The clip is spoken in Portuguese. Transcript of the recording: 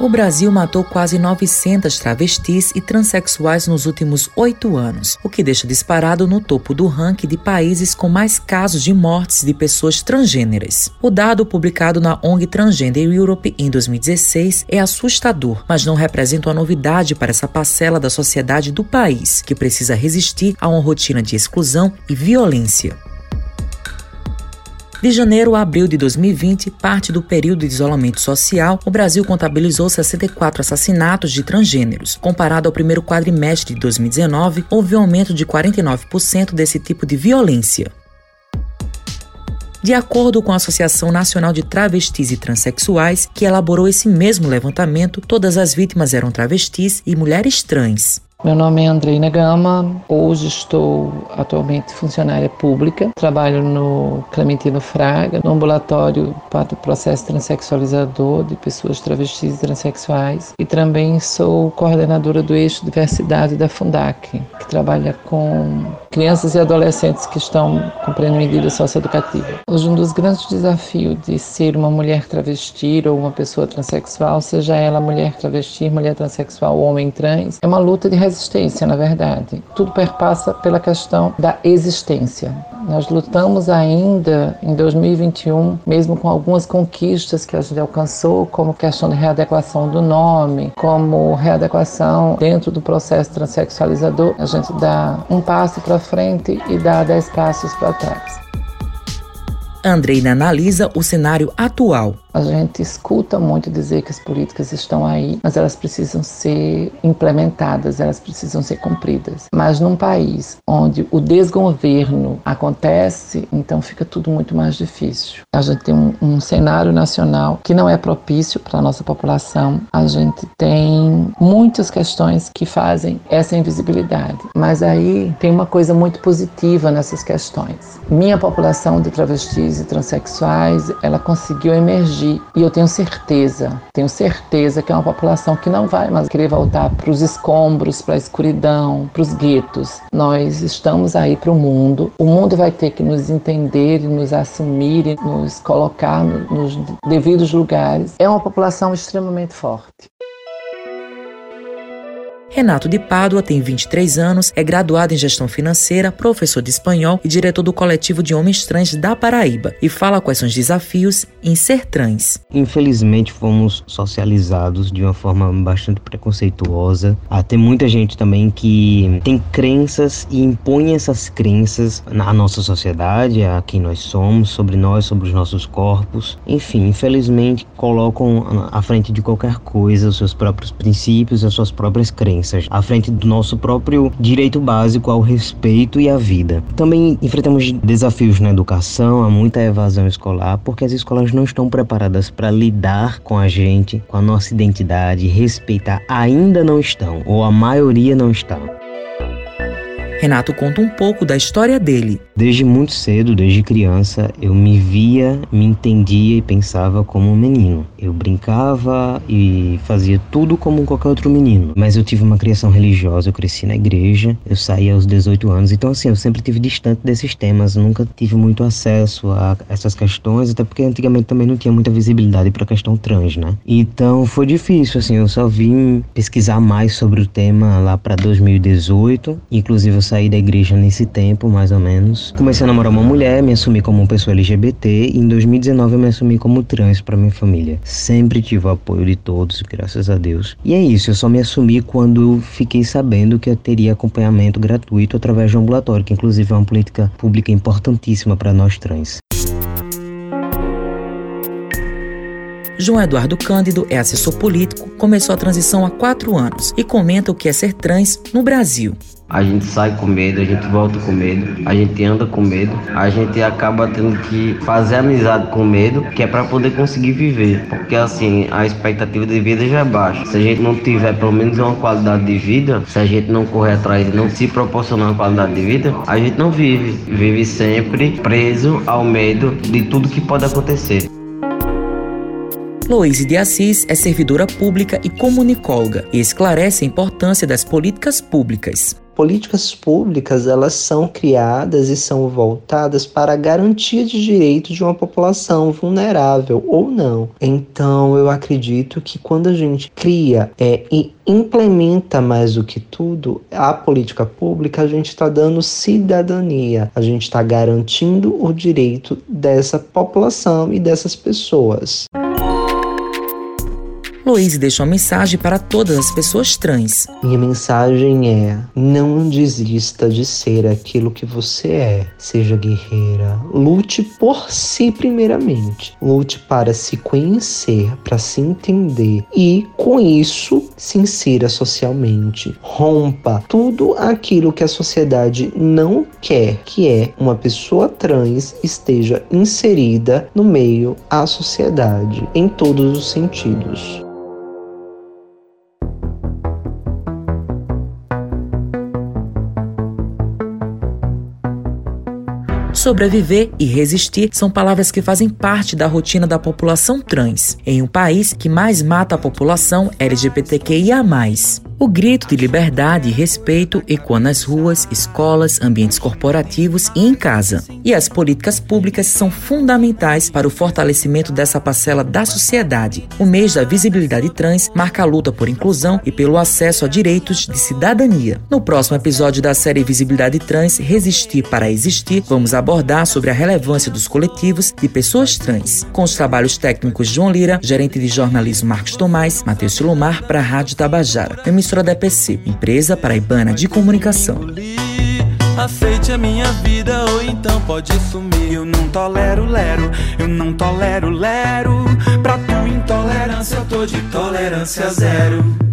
O Brasil matou quase 900 travestis e transexuais nos últimos oito anos, o que deixa disparado no topo do ranking de países com mais casos de mortes de pessoas transgêneras. O dado publicado na ONG Transgender Europe em 2016 é assustador, mas não representa uma novidade para essa parcela da sociedade do país, que precisa resistir a uma rotina de exclusão e violência. De janeiro a abril de 2020, parte do período de isolamento social, o Brasil contabilizou 64 assassinatos de transgêneros. Comparado ao primeiro quadrimestre de 2019, houve um aumento de 49% desse tipo de violência. De acordo com a Associação Nacional de Travestis e Transsexuais, que elaborou esse mesmo levantamento, todas as vítimas eram travestis e mulheres trans. Meu nome é Andreina Gama, hoje estou atualmente funcionária pública, trabalho no Clementino Fraga, no ambulatório para o processo transexualizador de pessoas travestis e transexuais. E também sou coordenadora do eixo diversidade da Fundac, que trabalha com crianças e adolescentes que estão cumprindo medida socioeducativa. Hoje um dos grandes desafios de ser uma mulher travesti ou uma pessoa transexual, seja ela mulher travesti, mulher transexual ou homem trans, é uma luta de resistência, na verdade. Tudo perpassa pela questão da existência. Nós lutamos ainda em 2021, mesmo com algumas conquistas que a gente alcançou, como questão de readequação do nome, como readequação dentro do processo transexualizador, a gente dá um passo para frente e dá dez passos para trás. Andreina analisa o cenário atual a gente escuta muito dizer que as políticas estão aí, mas elas precisam ser implementadas, elas precisam ser cumpridas. Mas num país onde o desgoverno acontece, então fica tudo muito mais difícil. A gente tem um, um cenário nacional que não é propício para a nossa população. A gente tem muitas questões que fazem essa invisibilidade. Mas aí tem uma coisa muito positiva nessas questões. Minha população de travestis e transexuais, ela conseguiu emergir e eu tenho certeza, tenho certeza que é uma população que não vai mais querer voltar para os escombros, para a escuridão, para os guetos. Nós estamos aí para o mundo. O mundo vai ter que nos entender, nos assumir nos colocar nos devidos lugares. É uma população extremamente forte. Renato de Pádua tem 23 anos, é graduado em gestão financeira, professor de espanhol e diretor do coletivo de homens trans da Paraíba e fala quais são os desafios em ser trans. Infelizmente fomos socializados de uma forma bastante preconceituosa. Ah, tem muita gente também que tem crenças e impõe essas crenças na nossa sociedade, a quem nós somos, sobre nós, sobre os nossos corpos. Enfim, infelizmente colocam à frente de qualquer coisa os seus próprios princípios, as suas próprias crenças à frente do nosso próprio direito básico ao respeito e à vida. Também enfrentamos desafios na educação, há muita evasão escolar, porque as escolas não estão preparadas para lidar com a gente, com a nossa identidade, respeitar, ainda não estão, ou a maioria não está. Renato conta um pouco da história dele. Desde muito cedo, desde criança, eu me via, me entendia e pensava como um menino. Eu brincava e fazia tudo como qualquer outro menino. Mas eu tive uma criação religiosa, eu cresci na igreja, eu saí aos 18 anos. Então, assim, eu sempre tive distante desses temas, nunca tive muito acesso a essas questões, até porque antigamente também não tinha muita visibilidade para a questão trans, né? Então, foi difícil, assim, eu só vim pesquisar mais sobre o tema lá para 2018. Inclusive, eu saí da igreja nesse tempo, mais ou menos. Comecei a namorar uma mulher, me assumi como uma pessoa LGBT e em 2019 eu me assumi como trans para minha família. Sempre tive o apoio de todos, graças a Deus. E é isso, eu só me assumi quando fiquei sabendo que eu teria acompanhamento gratuito através do ambulatório, que inclusive é uma política pública importantíssima para nós trans. João Eduardo Cândido é assessor político, começou a transição há quatro anos e comenta o que é ser trans no Brasil. A gente sai com medo, a gente volta com medo, a gente anda com medo, a gente acaba tendo que fazer amizade com medo, que é para poder conseguir viver. Porque assim, a expectativa de vida já é baixa. Se a gente não tiver pelo menos uma qualidade de vida, se a gente não correr atrás e não se proporcionar uma qualidade de vida, a gente não vive. Vive sempre preso ao medo de tudo que pode acontecer. Loise de Assis é servidora pública e comunicóloga e esclarece a importância das políticas públicas. Políticas públicas elas são criadas e são voltadas para a garantia de direitos de uma população vulnerável ou não. Então eu acredito que quando a gente cria é, e implementa mais do que tudo a política pública, a gente está dando cidadania, a gente está garantindo o direito dessa população e dessas pessoas. Luiz deixa uma mensagem para todas as pessoas trans. Minha mensagem é: não desista de ser aquilo que você é. Seja guerreira. Lute por si, primeiramente. Lute para se conhecer, para se entender e, com isso, se insira socialmente. Rompa tudo aquilo que a sociedade não quer, que é uma pessoa trans esteja inserida no meio à sociedade, em todos os sentidos. Sobreviver e resistir são palavras que fazem parte da rotina da população trans, em um país que mais mata a população LGBTQIA. O grito de liberdade e respeito ecoa nas ruas, escolas, ambientes corporativos e em casa. E as políticas públicas são fundamentais para o fortalecimento dessa parcela da sociedade. O mês da visibilidade trans marca a luta por inclusão e pelo acesso a direitos de cidadania. No próximo episódio da série Visibilidade Trans Resistir para Existir, vamos abordar sobre a relevância dos coletivos de pessoas trans, com os trabalhos técnicos João Lira, gerente de jornalismo Marcos Tomás, Matheus Silomar para a Rádio Tabajara emissora da EPC, empresa paraibana de comunicação. Aceite a minha vida ou então pode sumir. Eu não tolero lero, eu não tolero lero. Pra tua intolerância eu tô de tolerância zero.